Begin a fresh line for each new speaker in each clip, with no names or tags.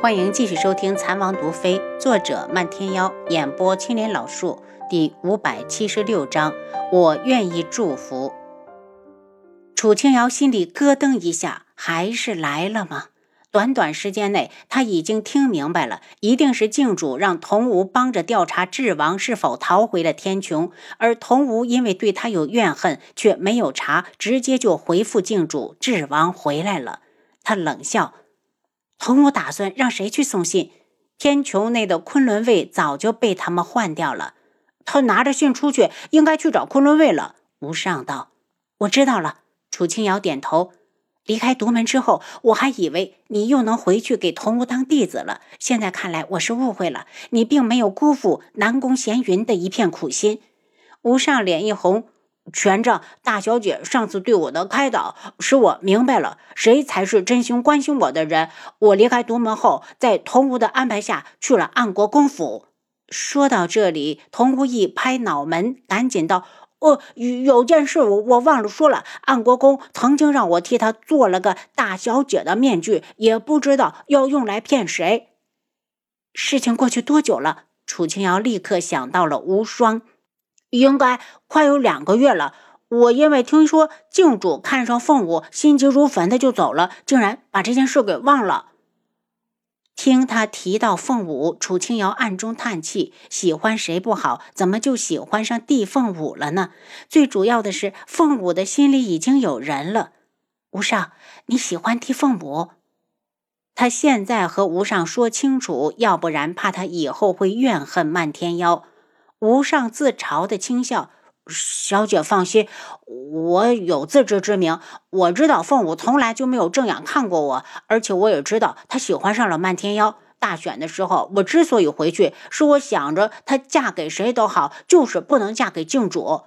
欢迎继续收听《残王毒妃》，作者漫天妖，演播青莲老树，第五百七十六章。我愿意祝福。楚清瑶心里咯噔一下，还是来了吗？短短时间内，他已经听明白了，一定是靖主让童无帮着调查智王是否逃回了天穹，而童无因为对他有怨恨，却没有查，直接就回复靖主智王回来了。他冷笑。童武打算让谁去送信？天穹内的昆仑卫早就被他们换掉了。他拿着信出去，应该去找昆仑卫了。吴尚道：“我知道了。”楚清瑶点头。离开独门之后，我还以为你又能回去给童武当弟子了。现在看来，我是误会了。你并没有辜负南宫闲云的一片苦心。吴尚脸一红。权杖大小姐上次对我的开导，使我明白了谁才是真心关心我的人。我离开独门后，在童无的安排下去了暗国公府。说到这里，童无一拍脑门，赶紧道：“哦，有件事我我忘了说了。暗国公曾经让我替他做了个大小姐的面具，也不知道要用来骗谁。”事情过去多久了？楚清瑶立刻想到了无双。应该快有两个月了。我因为听说靖主看上凤舞，心急如焚的就走了，竟然把这件事给忘了。听他提到凤舞，楚清瑶暗中叹气：喜欢谁不好，怎么就喜欢上帝凤舞了呢？最主要的是，凤舞的心里已经有人了。吴尚，你喜欢帝凤舞？他现在和吴上说清楚，要不然怕他以后会怨恨漫天妖。无上自嘲的轻笑，小姐放心，我有自知之明。我知道凤舞从来就没有正眼看过我，而且我也知道她喜欢上了漫天妖。大选的时候，我之所以回去，是我想着她嫁给谁都好，就是不能嫁给靖主。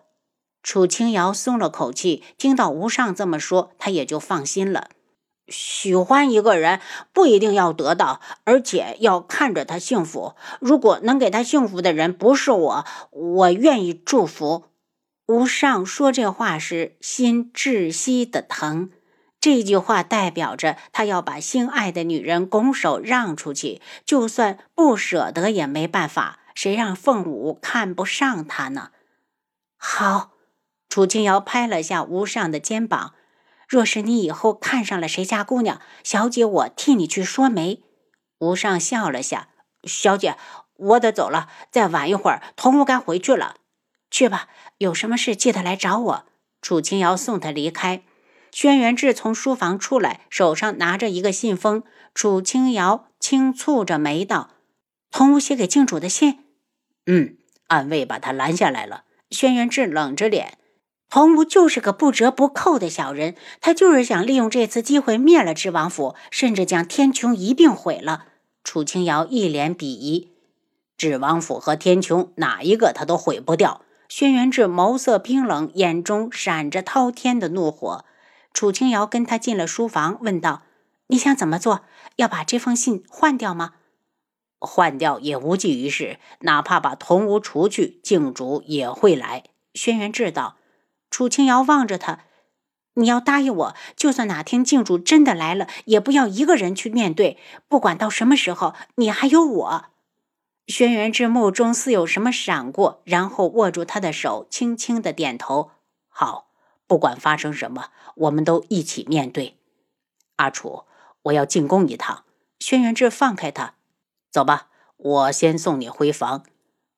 楚清瑶松了口气，听到无上这么说，她也就放心了。喜欢一个人不一定要得到，而且要看着他幸福。如果能给他幸福的人不是我，我愿意祝福。吴尚说这话时，心窒息的疼。这句话代表着他要把心爱的女人拱手让出去，就算不舍得也没办法。谁让凤舞看不上他呢？好，楚清瑶拍了下吴尚的肩膀。若是你以后看上了谁家姑娘，小姐我替你去说媒。吴尚笑了下，小姐，我得走了，再晚一会儿，童无该回去了。去吧，有什么事记得来找我。楚清瑶送他离开。轩辕志从书房出来，手上拿着一个信封。楚清瑶轻蹙着眉道：“童无写给靖主的信。”
嗯，暗卫把他拦下来了。
轩辕志冷着脸。童无就是个不折不扣的小人，他就是想利用这次机会灭了智王府，甚至将天穹一并毁了。楚清瑶一脸鄙夷：“
智王府和天穹哪一个他都毁不掉。”
轩辕志眸色冰冷，眼中闪着滔天的怒火。楚清瑶跟他进了书房，问道：“你想怎么做？要把这封信换掉吗？”“
换掉也无济于事，哪怕把童无除去，靖主也会来。”
轩辕志道。楚清瑶望着他：“你要答应我，就算哪天靖主真的来了，也不要一个人去面对。不管到什么时候，你还有我。”轩辕志目中似有什么闪过，然后握住他的手，轻轻的点头：“
好，不管发生什么，我们都一起面对。”阿楚，我要进宫一趟。
轩辕志放开他：“
走吧，我先送你回房。”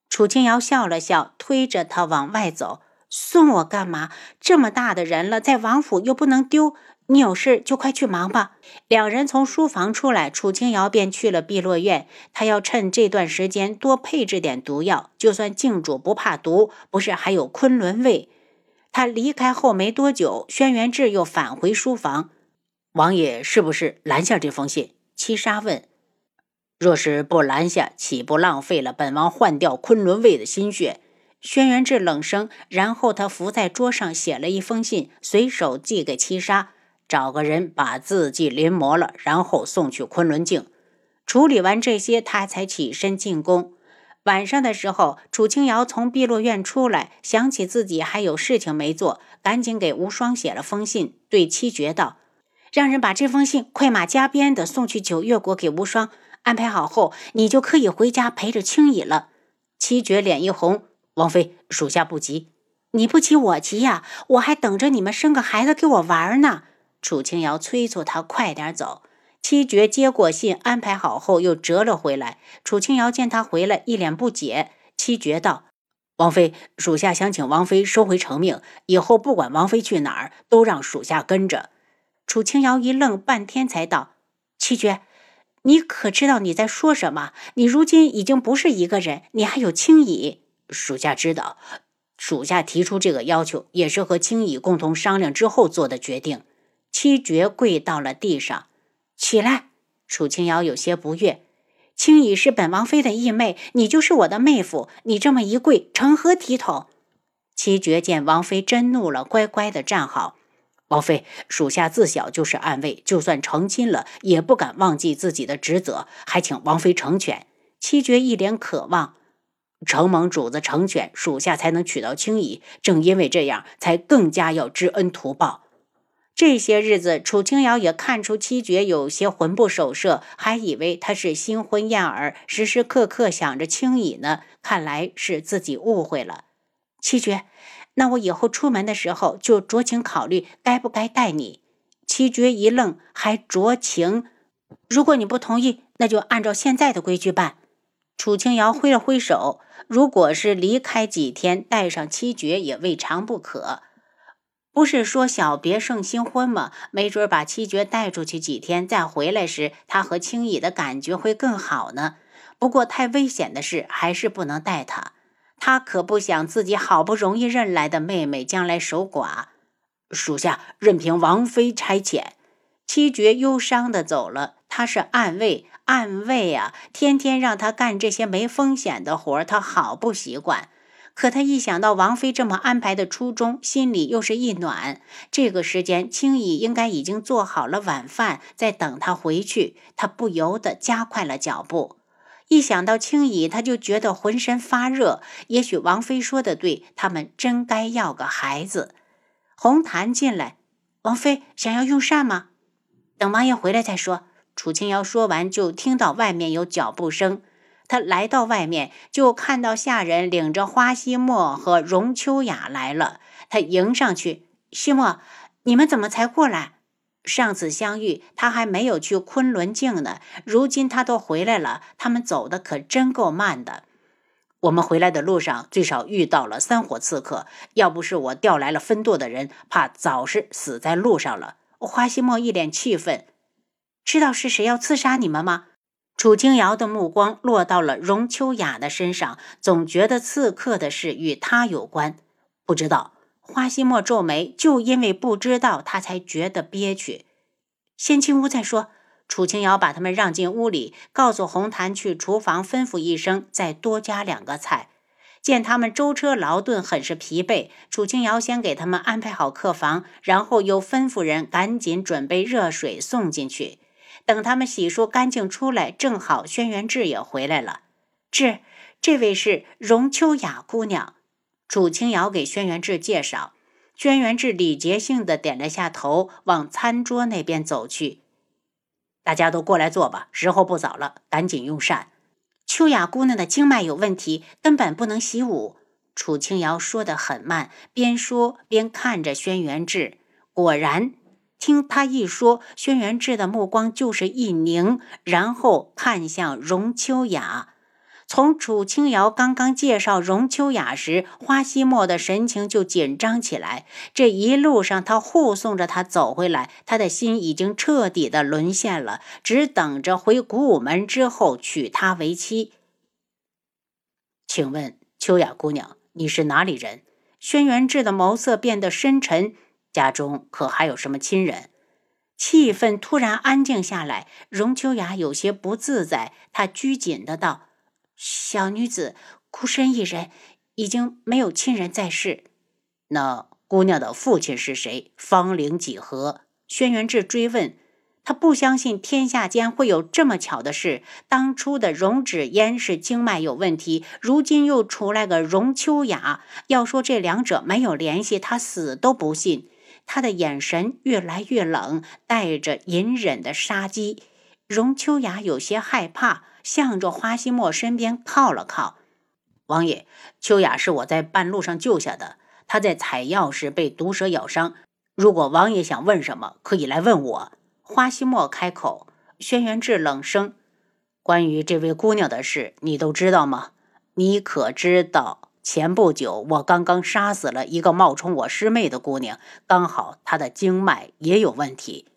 楚清瑶笑了笑，推着他往外走。送我干嘛？这么大的人了，在王府又不能丢。你有事就快去忙吧。两人从书房出来，楚清瑶便去了碧落院。他要趁这段时间多配置点毒药，就算靖主不怕毒，不是还有昆仑卫？他离开后没多久，轩辕志又返回书房。
王爷是不是拦下这封信？
七杀问。
若是不拦下，岂不浪费了本王换掉昆仑卫的心血？
轩辕志冷声，然后他伏在桌上写了一封信，随手寄给七杀，找个人把字迹临摹了，然后送去昆仑镜。处理完这些，他才起身进宫。晚上的时候，楚清瑶从碧落院出来，想起自己还有事情没做，赶紧给无双写了封信，对七绝道：“让人把这封信快马加鞭的送去九月国给无双。安排好后，你就可以回家陪着青姨了。
七绝脸一红，王妃属下不急。
你不急我急呀，我还等着你们生个孩子给我玩呢。楚清瑶催促他快点走。七绝接过信，安排好后又折了回来。楚清瑶见他回来，一脸不解。七绝道：“
王妃，属下想请王妃收回成命，以后不管王妃去哪儿，都让属下跟着。”
楚清瑶一愣，半天才道：“七绝，你可知道你在说什么？你如今已经不是一个人，你还有青姨。”
属下知道。属下提出这个要求，也是和青姨共同商量之后做的决定。
七绝跪到了地上，起来。楚清瑶有些不悦：“青姨是本王妃的义妹，你就是我的妹夫，你这么一跪，成何体统？”七绝见王妃真怒了，乖乖的站好。
王妃，属下自小就是暗卫，就算成亲了，也不敢忘记自己的职责，还请王妃成全。
七绝一脸渴望。
承蒙主子成全，属下才能娶到青姨。正因为这样，才更加要知恩图报。
这些日子，楚清瑶也看出七绝有些魂不守舍，还以为他是新婚燕尔，时时刻刻想着青姨呢。看来是自己误会了。七绝，那我以后出门的时候就酌情考虑该不该带你。七绝一愣，还酌情？如果你不同意，那就按照现在的规矩办。楚清瑶挥了挥手，如果是离开几天，带上七绝也未尝不可。不是说小别胜新婚吗？没准把七绝带出去几天，再回来时，他和青姨的感觉会更好呢。不过太危险的事，还是不能带他。他可不想自己好不容易认来的妹妹将来守寡。
属下任凭王妃差遣。
七绝忧伤的走了。他是暗卫。暗卫啊，天天让他干这些没风险的活，他好不习惯。可他一想到王妃这么安排的初衷，心里又是一暖。这个时间，青姨应该已经做好了晚饭，在等他回去。他不由得加快了脚步。一想到青姨，他就觉得浑身发热。也许王妃说的对，他们真该要个孩子。红檀进来，王妃想要用膳吗？等王爷回来再说。楚清瑶说完，就听到外面有脚步声。他来到外面，就看到下人领着花希墨和荣秋雅来了。他迎上去：“希墨，你们怎么才过来？上次相遇，他还没有去昆仑镜呢。如今他都回来了，他们走的可真够慢的。
我们回来的路上，最少遇到了三伙刺客。要不是我调来了分舵的人，怕早是死在路上了。”
花希墨一脸气愤。知道是谁要刺杀你们吗？楚清瑶的目光落到了荣秋雅的身上，总觉得刺客的事与他有关。
不知道。
花希墨皱眉，就因为不知道，他才觉得憋屈。先进屋再说。楚清瑶把他们让进屋里，告诉红檀去厨房吩咐一声，再多加两个菜。见他们舟车劳顿，很是疲惫，楚清瑶先给他们安排好客房，然后又吩咐人赶紧准备热水送进去。等他们洗漱干净出来，正好轩辕志也回来了。志，这位是荣秋雅姑娘。楚清瑶给轩辕志介绍。轩辕志礼节性的点了下头，往餐桌那边走去。
大家都过来坐吧，时候不早了，赶紧用膳。
秋雅姑娘的经脉有问题，根本不能习武。楚清瑶说的很慢，边说边看着轩辕志。果然。听他一说，轩辕志的目光就是一凝，然后看向荣秋雅。从楚清瑶刚刚介绍荣秋雅时，花希墨的神情就紧张起来。这一路上，他护送着她走回来，他的心已经彻底的沦陷了，只等着回古武门之后娶她为妻。
请问秋雅姑娘，你是哪里人？
轩辕志的眸色变得深沉。
家中可还有什么亲人？
气氛突然安静下来，荣秋雅有些不自在，她拘谨的道：“小女子孤身一人，已经没有亲人在世。
那姑娘的父亲是谁？芳龄几何？”
轩辕志追问。他不相信天下间会有这么巧的事。当初的荣芷嫣是经脉有问题，如今又出来个荣秋雅。要说这两者没有联系，他死都不信。他的眼神越来越冷，带着隐忍的杀机。荣秋雅有些害怕，向着花希墨身边靠了靠。
王爷，秋雅是我在半路上救下的，她在采药时被毒蛇咬伤。如果王爷想问什么，可以来问我。
花希墨开口。轩辕志冷声：“
关于这位姑娘的事，你都知道吗？你可知道？”前不久，我刚刚杀死了一个冒充我师妹的姑娘，刚好她的经脉也有问题。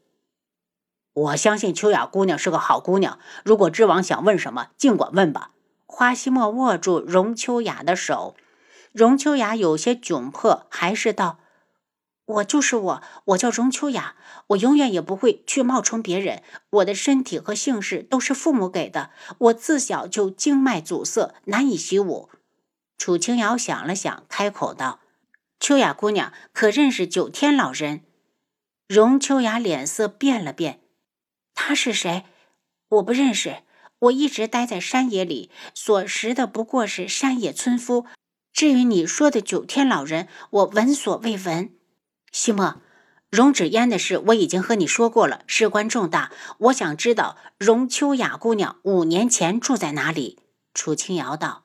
我相信秋雅姑娘是个好姑娘。如果知王想问什么，尽管问吧。
花希墨握住荣秋雅的手，荣秋雅有些窘迫，还是道：“我就是我，我叫荣秋雅，我永远也不会去冒充别人。我的身体和姓氏都是父母给的，我自小就经脉阻塞，难以习武。”楚清瑶想了想，开口道：“秋雅姑娘可认识九天老人？”荣秋雅脸色变了变：“他是谁？我不认识。我一直待在山野里，所识的不过是山野村夫。至于你说的九天老人，我闻所未闻。”西莫，荣芷烟的事我已经和你说过了，事关重大。我想知道荣秋雅姑娘五年前住在哪里。”楚清瑶道。